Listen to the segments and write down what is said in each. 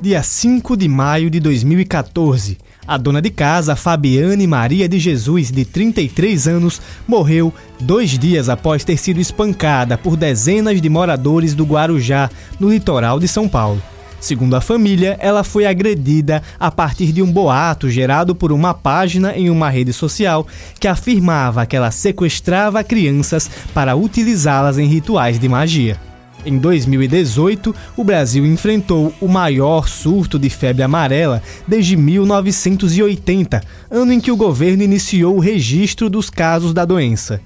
Dia 5 de maio de 2014, a dona de casa, Fabiane Maria de Jesus, de 33 anos, morreu dois dias após ter sido espancada por dezenas de moradores do Guarujá, no litoral de São Paulo. Segundo a família, ela foi agredida a partir de um boato gerado por uma página em uma rede social que afirmava que ela sequestrava crianças para utilizá-las em rituais de magia. Em 2018, o Brasil enfrentou o maior surto de febre amarela desde 1980, ano em que o governo iniciou o registro dos casos da doença.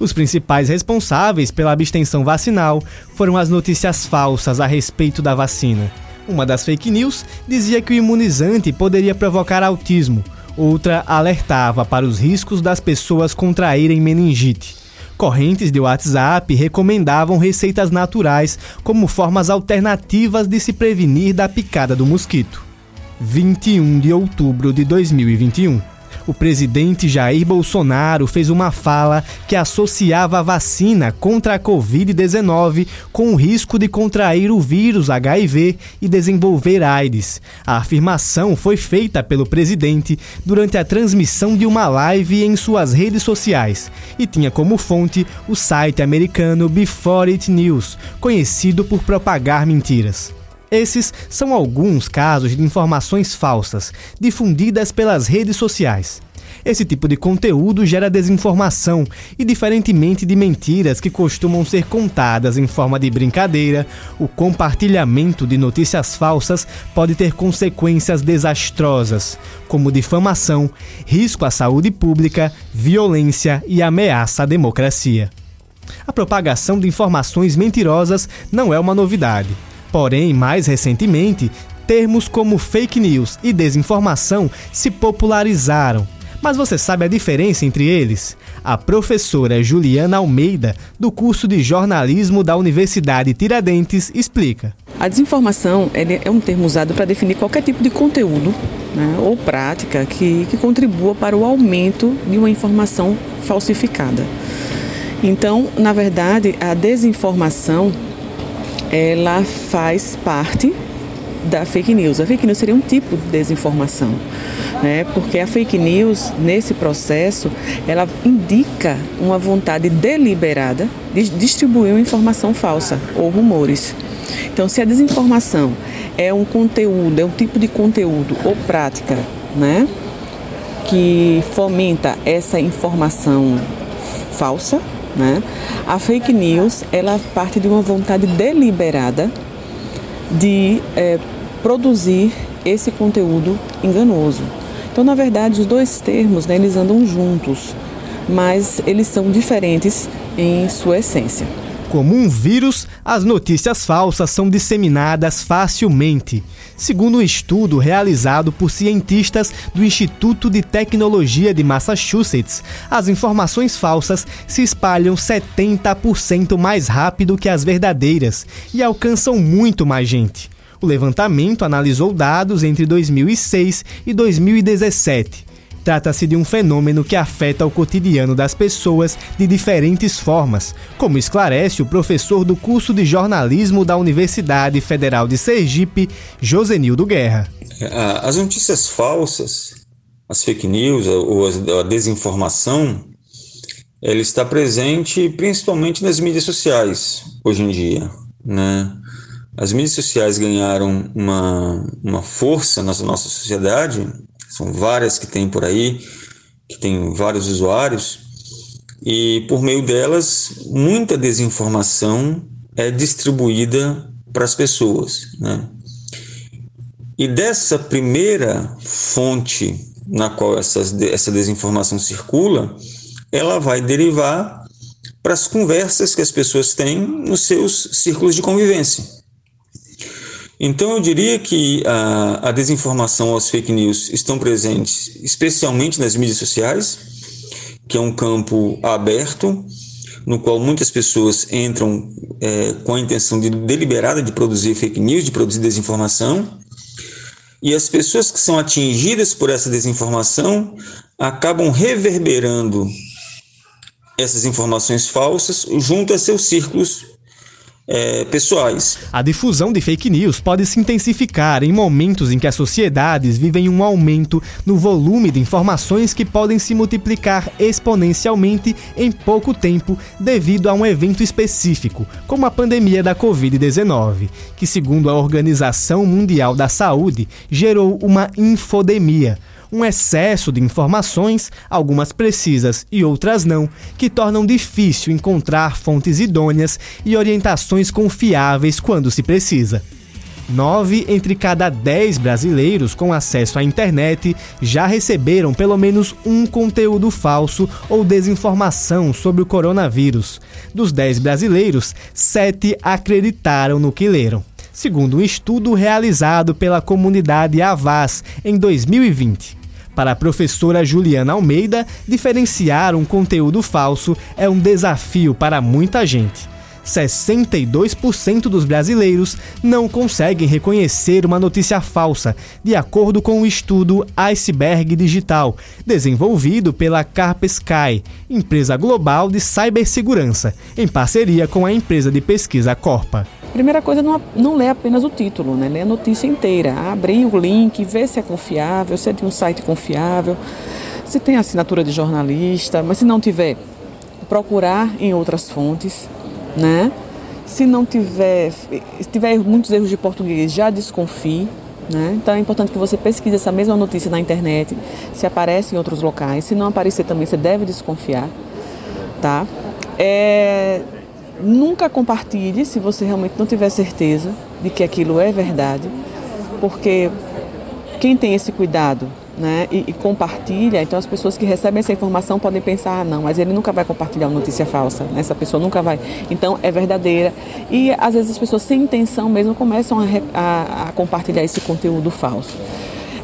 Os principais responsáveis pela abstenção vacinal foram as notícias falsas a respeito da vacina. Uma das fake news dizia que o imunizante poderia provocar autismo, outra alertava para os riscos das pessoas contraírem meningite. Correntes de WhatsApp recomendavam receitas naturais como formas alternativas de se prevenir da picada do mosquito. 21 de outubro de 2021 o presidente Jair Bolsonaro fez uma fala que associava a vacina contra a Covid-19 com o risco de contrair o vírus HIV e desenvolver AIDS. A afirmação foi feita pelo presidente durante a transmissão de uma live em suas redes sociais e tinha como fonte o site americano Before It News, conhecido por propagar mentiras. Esses são alguns casos de informações falsas difundidas pelas redes sociais. Esse tipo de conteúdo gera desinformação e, diferentemente de mentiras que costumam ser contadas em forma de brincadeira, o compartilhamento de notícias falsas pode ter consequências desastrosas, como difamação, risco à saúde pública, violência e ameaça à democracia. A propagação de informações mentirosas não é uma novidade. Porém, mais recentemente, termos como fake news e desinformação se popularizaram. Mas você sabe a diferença entre eles? A professora Juliana Almeida, do curso de jornalismo da Universidade Tiradentes, explica. A desinformação é um termo usado para definir qualquer tipo de conteúdo né, ou prática que, que contribua para o aumento de uma informação falsificada. Então, na verdade, a desinformação ela faz parte da fake news. A fake news seria um tipo de desinformação, né? Porque a fake news nesse processo ela indica uma vontade deliberada de distribuir uma informação falsa ou rumores. Então, se a desinformação é um conteúdo, é um tipo de conteúdo ou prática, né, que fomenta essa informação falsa, né? A fake news ela parte de uma vontade deliberada de é, produzir esse conteúdo enganoso. Então, na verdade, os dois termos né, eles andam juntos, mas eles são diferentes em sua essência. Como um vírus, as notícias falsas são disseminadas facilmente. Segundo um estudo realizado por cientistas do Instituto de Tecnologia de Massachusetts, as informações falsas se espalham 70% mais rápido que as verdadeiras e alcançam muito mais gente. O levantamento analisou dados entre 2006 e 2017 Trata-se de um fenômeno que afeta o cotidiano das pessoas de diferentes formas, como esclarece o professor do curso de jornalismo da Universidade Federal de Sergipe, Josenildo Guerra. As notícias falsas, as fake news ou a desinformação, ela está presente principalmente nas mídias sociais hoje em dia, né? As mídias sociais ganharam uma, uma força na nossa sociedade são várias que tem por aí, que tem vários usuários, e por meio delas, muita desinformação é distribuída para as pessoas. Né? E dessa primeira fonte na qual essas, essa desinformação circula, ela vai derivar para as conversas que as pessoas têm nos seus círculos de convivência. Então, eu diria que a, a desinformação, as fake news estão presentes especialmente nas mídias sociais, que é um campo aberto, no qual muitas pessoas entram é, com a intenção de, deliberada de produzir fake news, de produzir desinformação, e as pessoas que são atingidas por essa desinformação acabam reverberando essas informações falsas junto a seus círculos é, pessoais. A difusão de fake news pode se intensificar em momentos em que as sociedades vivem um aumento no volume de informações que podem se multiplicar exponencialmente em pouco tempo devido a um evento específico, como a pandemia da Covid-19, que, segundo a Organização Mundial da Saúde, gerou uma infodemia um excesso de informações, algumas precisas e outras não, que tornam difícil encontrar fontes idôneas e orientações confiáveis quando se precisa. Nove entre cada dez brasileiros com acesso à internet já receberam pelo menos um conteúdo falso ou desinformação sobre o coronavírus. Dos dez brasileiros, sete acreditaram no que leram. Segundo um estudo realizado pela comunidade Avaz em 2020. Para a professora Juliana Almeida, diferenciar um conteúdo falso é um desafio para muita gente. 62% dos brasileiros não conseguem reconhecer uma notícia falsa, de acordo com o estudo Iceberg Digital, desenvolvido pela Carpesky, empresa global de cibersegurança, em parceria com a empresa de pesquisa Corpa. Primeira coisa, não, não lê apenas o título, né? lê a notícia inteira. Abrir o link, ver se é confiável, se é de um site confiável, se tem assinatura de jornalista, mas se não tiver, procurar em outras fontes, né? Se não tiver, se tiver muitos erros de português, já desconfie. Né? Então é importante que você pesquise essa mesma notícia na internet, se aparece em outros locais. Se não aparecer também, você deve desconfiar. Tá? É, Nunca compartilhe se você realmente não tiver certeza de que aquilo é verdade, porque quem tem esse cuidado né, e, e, compartilha, então as pessoas que recebem essa informação podem pensar, ah, não, mas ele nunca vai compartilhar uma notícia falsa, né, essa pessoa nunca vai. Então é verdadeira. E às vezes as pessoas sem intenção mesmo começam a, a, a compartilhar esse conteúdo falso.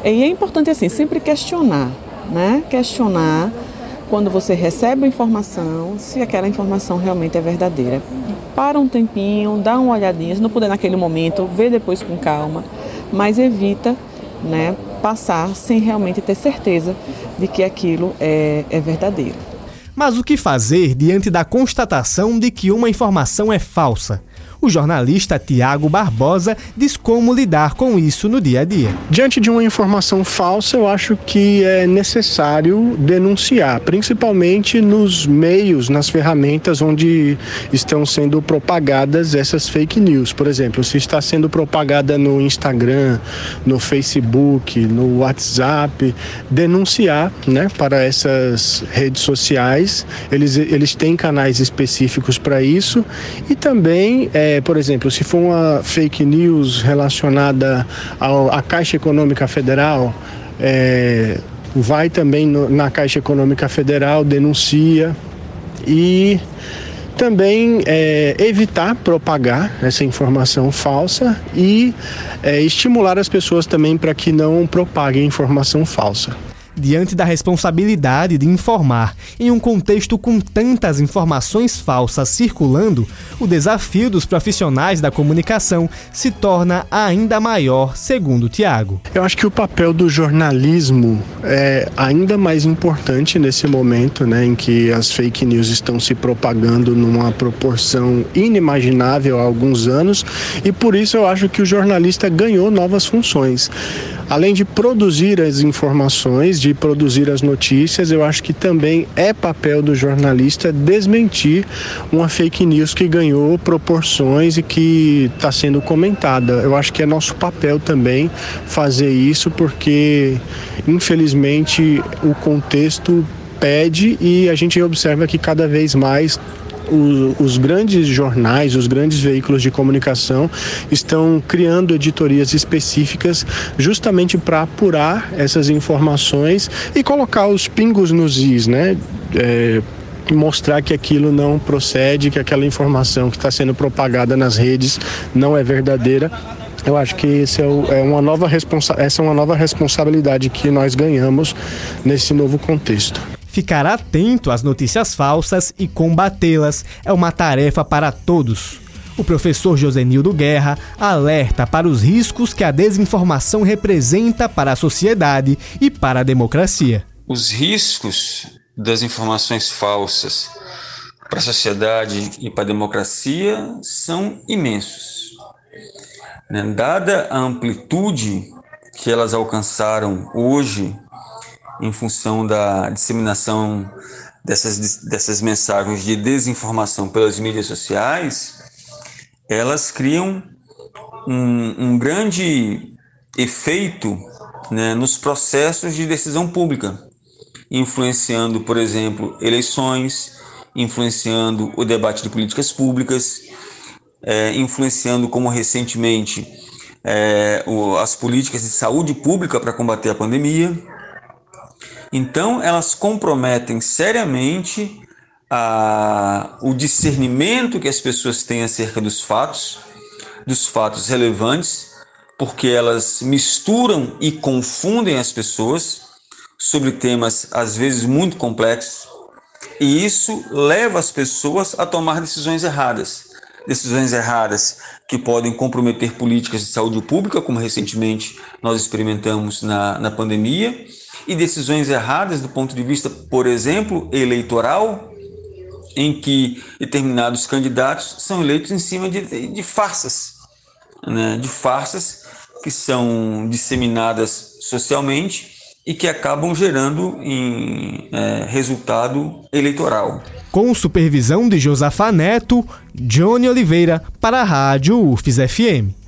E é importante assim, sempre questionar, né? Questionar quando você recebe a informação, se aquela informação realmente é verdadeira. Para um tempinho, dá uma olhadinha, se não puder naquele momento, vê depois com calma, mas evita né, passar sem realmente ter certeza de que aquilo é, é verdadeiro. Mas o que fazer diante da constatação de que uma informação é falsa? O jornalista Tiago Barbosa diz como lidar com isso no dia a dia. Diante de uma informação falsa, eu acho que é necessário denunciar, principalmente nos meios, nas ferramentas onde estão sendo propagadas essas fake news. Por exemplo, se está sendo propagada no Instagram, no Facebook, no WhatsApp, denunciar né, para essas redes sociais. Eles, eles têm canais específicos para isso e também é, por exemplo, se for uma fake news relacionada ao, à Caixa Econômica Federal, é, vai também no, na Caixa Econômica Federal, denuncia e também é, evitar propagar essa informação falsa e é, estimular as pessoas também para que não propaguem informação falsa diante da responsabilidade de informar em um contexto com tantas informações falsas circulando, o desafio dos profissionais da comunicação se torna ainda maior, segundo Tiago. Eu acho que o papel do jornalismo é ainda mais importante nesse momento, né, em que as fake news estão se propagando numa proporção inimaginável há alguns anos, e por isso eu acho que o jornalista ganhou novas funções. Além de produzir as informações, de produzir as notícias, eu acho que também é papel do jornalista desmentir uma fake news que ganhou proporções e que está sendo comentada. Eu acho que é nosso papel também fazer isso, porque infelizmente o contexto pede e a gente observa que cada vez mais os, os grandes jornais, os grandes veículos de comunicação estão criando editorias específicas justamente para apurar essas informações e colocar os pingos nos is, né? É, mostrar que aquilo não procede, que aquela informação que está sendo propagada nas redes não é verdadeira. Eu acho que esse é, o, é uma nova responsa essa é uma nova responsabilidade que nós ganhamos nesse novo contexto. Ficar atento às notícias falsas e combatê-las é uma tarefa para todos. O professor Josenildo Guerra alerta para os riscos que a desinformação representa para a sociedade e para a democracia. Os riscos das informações falsas para a sociedade e para a democracia são imensos. Né? Dada a amplitude que elas alcançaram hoje, em função da disseminação dessas, dessas mensagens de desinformação pelas mídias sociais, elas criam um, um grande efeito né, nos processos de decisão pública, influenciando, por exemplo, eleições, influenciando o debate de políticas públicas, é, influenciando, como recentemente, é, o, as políticas de saúde pública para combater a pandemia. Então, elas comprometem seriamente a, o discernimento que as pessoas têm acerca dos fatos, dos fatos relevantes, porque elas misturam e confundem as pessoas sobre temas às vezes muito complexos, e isso leva as pessoas a tomar decisões erradas. Decisões erradas que podem comprometer políticas de saúde pública, como recentemente nós experimentamos na, na pandemia, e decisões erradas do ponto de vista, por exemplo, eleitoral, em que determinados candidatos são eleitos em cima de, de farsas, né? de farsas que são disseminadas socialmente e que acabam gerando em é, resultado eleitoral. Com supervisão de Josafá Neto, Johnny Oliveira para a Rádio UFES FM.